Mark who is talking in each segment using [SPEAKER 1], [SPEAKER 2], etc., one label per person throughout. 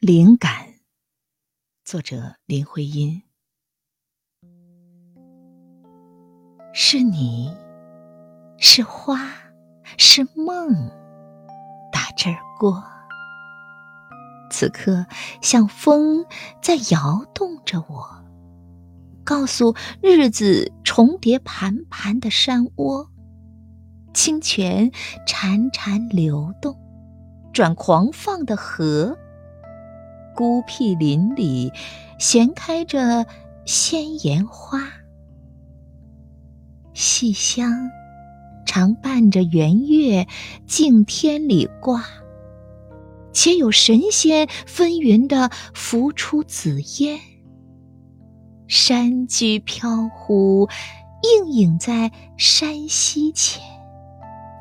[SPEAKER 1] 灵感，作者林徽因。是你是花是梦，打这儿过。此刻像风在摇动着我，告诉日子重叠盘盘的山窝，清泉潺潺流动，转狂放的河。孤僻林里，闲开着鲜妍花，细香常伴着圆月，镜天里挂。且有神仙纷纭的浮出紫烟，山居飘忽，映影在山溪前，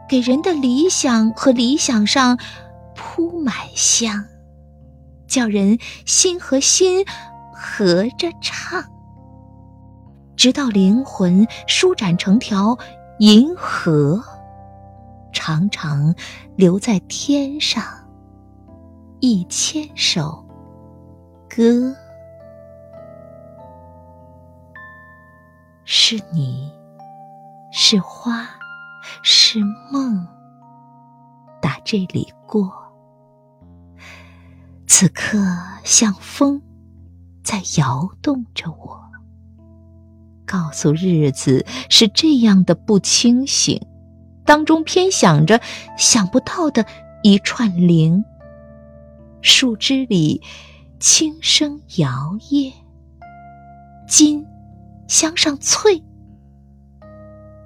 [SPEAKER 1] 给人的理想和理想上铺满香。叫人心和心合着唱，直到灵魂舒展成条银河，长长留在天上一千首歌。是你是花是梦，打这里过。此刻像风，在摇动着我，告诉日子是这样的不清醒，当中偏想着想不到的一串铃。树枝里轻声摇曳，金镶上翠，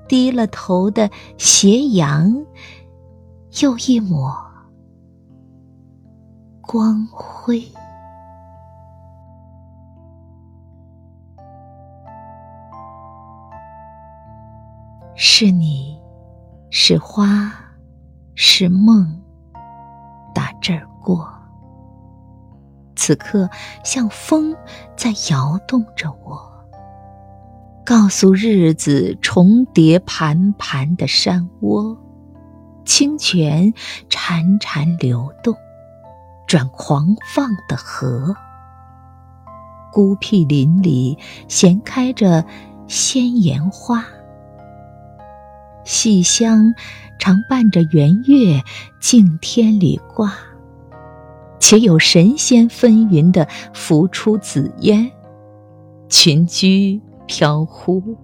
[SPEAKER 1] 低了头的斜阳，又一抹。光辉，是你是花是梦，打这儿过。此刻像风在摇动着我，告诉日子重叠盘盘的山窝，清泉潺潺流动。转狂放的河，孤僻林里闲开着鲜妍花，细香常伴着圆月，镜天里挂。且有神仙纷纭的浮出紫烟，群居飘忽，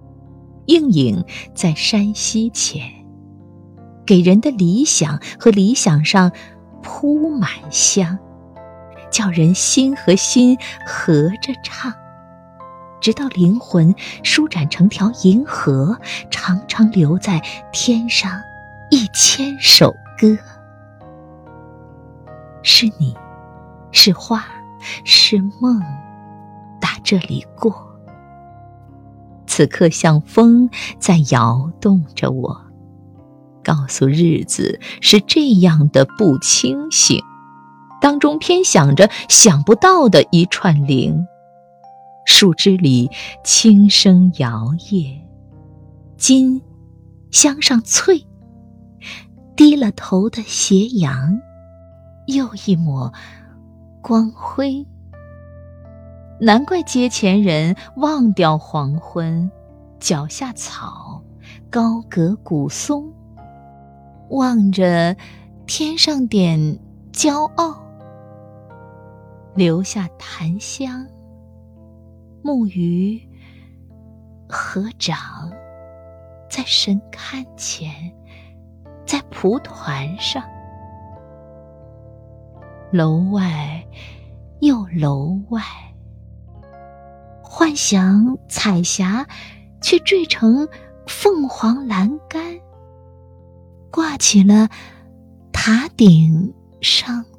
[SPEAKER 1] 映影在山溪前，给人的理想和理想上。铺满香，叫人心和心合着唱，直到灵魂舒展成条银河，长长留在天上一千首歌。是你是花是梦，打这里过。此刻像风在摇动着我。告诉日子是这样的不清醒，当中偏想着想不到的一串铃。树枝里轻声摇曳，金镶上翠，低了头的斜阳，又一抹光辉。难怪街前人忘掉黄昏，脚下草，高阁古松。望着天上点骄傲，留下檀香。木鱼合掌，在神龛前，在蒲团上。楼外又楼外，幻想彩霞，却缀成凤凰栏杆。挂起了塔顶上。